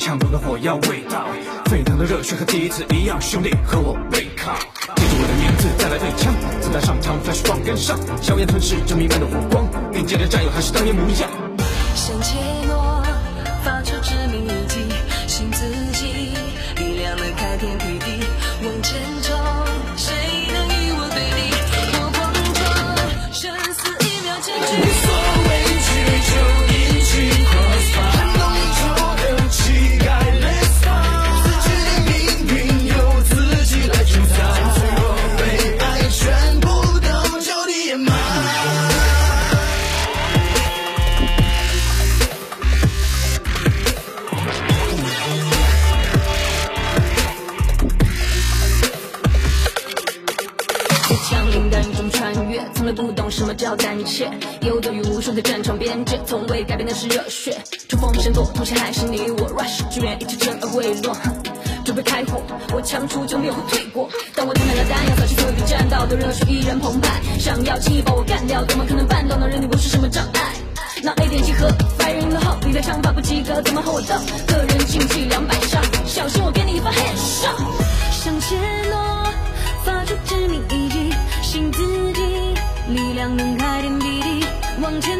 强度的火药味道，沸腾的热血和第一次一样，兄弟和我背靠。记住我的名字，再来对枪，子弹上膛，flash 光跟上，硝烟吞噬着弥漫的火光，并肩的战友还是当年模样。向怯懦，发出致命一击，信自己，力量能开天辟地，往前冲，谁能与我对敌？我狂撞，生死一秒间无越，从来不懂什么叫胆怯。游走于无数的战场边界，从未改变的是热血。冲锋陷躲，同行还是你我，rush 支援一起震而未落。准备开火，我强出就没有后退过。当我填满了弹药，扫去所有战道的热血依然澎湃。想要轻易把我干掉，怎么可能办到？能人你不是什么障碍。让 A 点集合，fire in the hole，你的枪法不及格，怎么和我斗？个人竞技两百杀，小心我给你一发 headshot。向切诺，发出致命，力量能开天辟地，往前